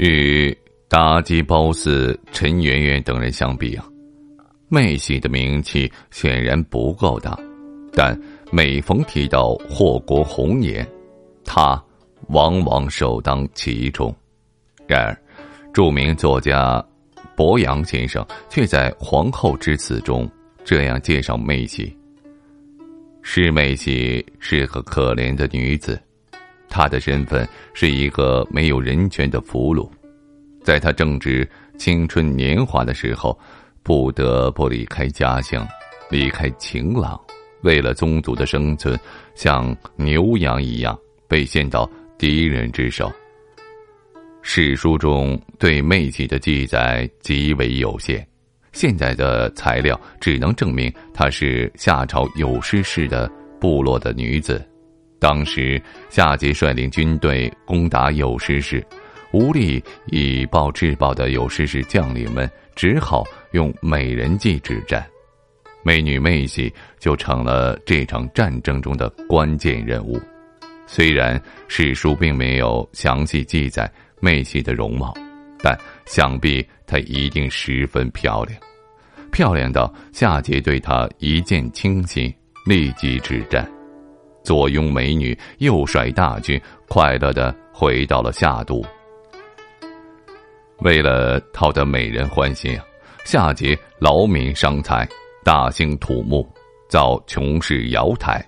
与妲己、褒姒、陈圆圆等人相比啊，妹喜的名气显然不够大，但每逢提到祸国红颜，她往往首当其冲。然而，著名作家伯阳先生却在《皇后之词》中这样介绍妹喜：是妹喜是个可怜的女子。他的身份是一个没有人权的俘虏，在他正值青春年华的时候，不得不离开家乡，离开晴朗，为了宗族的生存，像牛羊一样被献到敌人之手。史书中对妹喜的记载极为有限，现在的材料只能证明她是夏朝有失氏的部落的女子。当时，夏桀率领军队攻打有师氏，无力以暴制暴的有师氏将领们只好用美人计止战，美女妹喜就成了这场战争中的关键人物。虽然史书并没有详细记载妹喜的容貌，但想必她一定十分漂亮，漂亮到夏桀对她一见倾心，立即止战。坐拥美女，又率大军，快乐的回到了夏都。为了讨得美人欢心，夏桀劳民伤财，大兴土木，造琼室瑶台。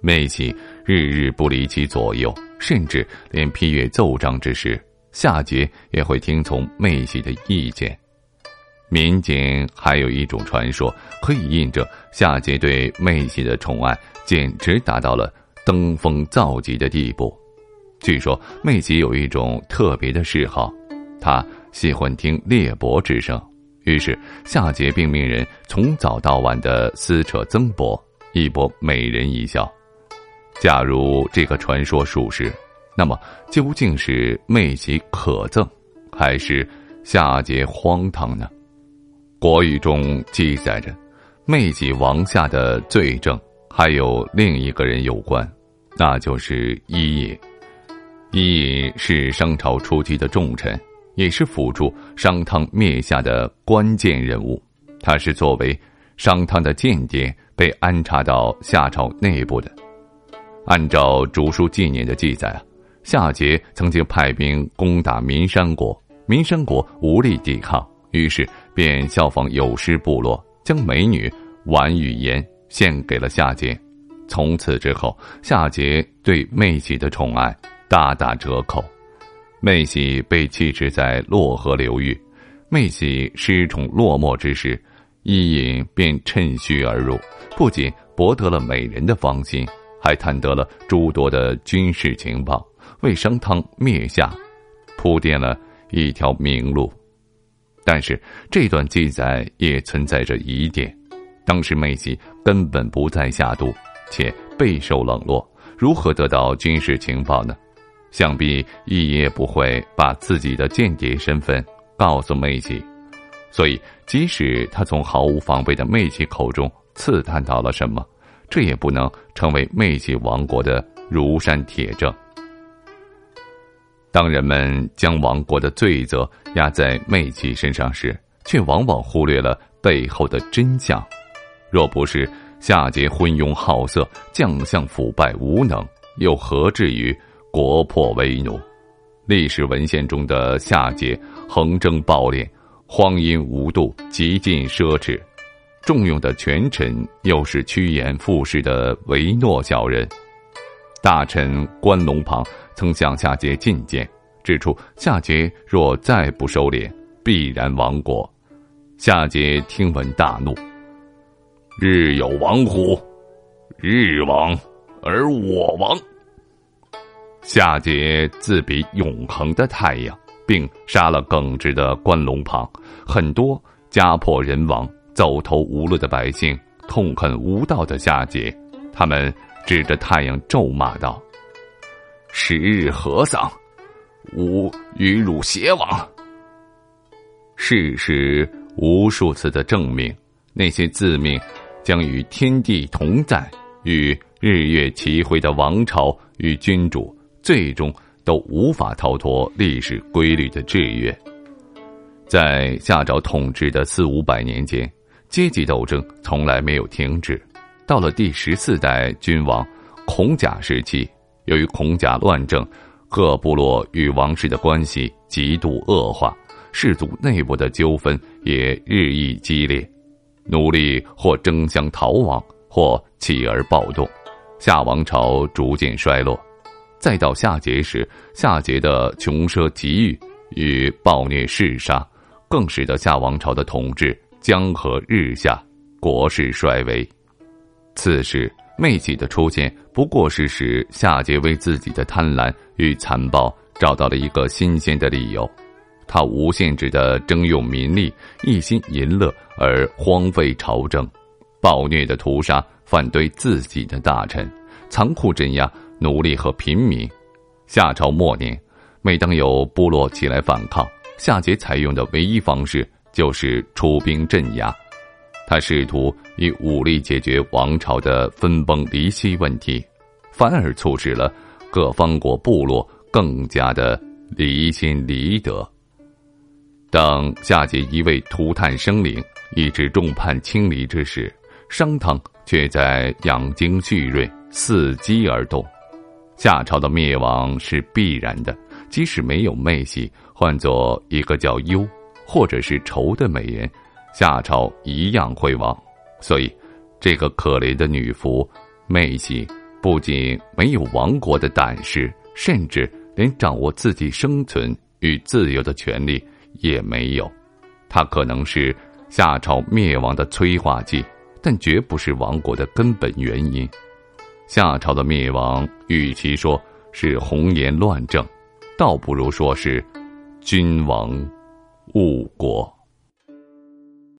妹喜日日不离其左右，甚至连批阅奏章之时，夏桀也会听从妹喜的意见。民间还有一种传说，可以印证夏桀对妹喜的宠爱。简直达到了登峰造极的地步。据说妹喜有一种特别的嗜好，她喜欢听裂帛之声。于是夏桀便命人从早到晚的撕扯曾伯，以博美人一笑。假如这个传说属实，那么究竟是妹喜可憎，还是夏桀荒唐呢？国语中记载着，妹喜王下的罪证。还有另一个人有关，那就是伊尹。伊尹是商朝初期的重臣，也是辅助商汤灭夏的关键人物。他是作为商汤的间谍被安插到夏朝内部的。按照《竹书纪年》的记载啊，夏桀曾经派兵攻打岷山国，岷山国无力抵抗，于是便效仿有失部落，将美女婉与言。献给了夏桀，从此之后，夏桀对妹喜的宠爱大打折扣。妹喜被弃置在洛河流域，妹喜失宠落寞之时，伊尹便趁虚而入，不仅博得了美人的芳心，还探得了诸多的军事情报，为商汤灭夏铺垫了一条明路。但是，这段记载也存在着疑点。当时妹喜根本不在夏都，且备受冷落，如何得到军事情报呢？想必一也不会把自己的间谍身份告诉妹喜，所以即使他从毫无防备的妹喜口中刺探到了什么，这也不能成为妹喜王国的如山铁证。当人们将王国的罪责压在妹喜身上时，却往往忽略了背后的真相。若不是夏桀昏庸好色，将相腐败无能，又何至于国破为奴？历史文献中的夏桀横征暴敛，荒淫无度，极尽奢侈，重用的权臣又是趋炎附势的唯诺小人。大臣关龙庞曾向夏桀进谏，指出夏桀若再不收敛，必然亡国。夏桀听闻大怒：“日有亡乎？日亡而我亡。”夏桀自比永恒的太阳，并杀了耿直的关龙庞。很多家破人亡、走投无路的百姓痛恨无道的夏桀，他们指着太阳咒骂道：“十日和丧，吾与汝偕亡。”事实无数次的证明，那些自命将与天地同在、与日月齐辉的王朝与君主。最终都无法逃脱历史规律的制约。在夏朝统治的四五百年间，阶级斗争从来没有停止。到了第十四代君王孔甲时期，由于孔甲乱政，各部落与王室的关系极度恶化，氏族内部的纠纷也日益激烈，奴隶或争相逃亡，或起而暴动，夏王朝逐渐衰落。再到夏桀时，夏桀的穷奢极欲与暴虐嗜杀，更使得夏王朝的统治江河日下，国势衰微。此时，妹喜的出现不过是使夏桀为自己的贪婪与残暴找到了一个新鲜的理由。他无限制的征用民力，一心淫乐而荒废朝政，暴虐的屠杀反对自己的大臣，残酷镇压。奴隶和平民。夏朝末年，每当有部落起来反抗，夏桀采用的唯一方式就是出兵镇压。他试图以武力解决王朝的分崩离析问题，反而促使了各方国部落更加的离心离德。当夏桀一味涂炭生灵，以致众叛亲离之时，商汤却在养精蓄锐，伺机而动。夏朝的灭亡是必然的，即使没有妹喜，换做一个叫忧或者是愁的美人，夏朝一样会亡。所以，这个可怜的女仆妹喜不仅没有亡国的胆识，甚至连掌握自己生存与自由的权利也没有。她可能是夏朝灭亡的催化剂，但绝不是亡国的根本原因。夏朝的灭亡，与其说是红颜乱政，倒不如说是君王误国。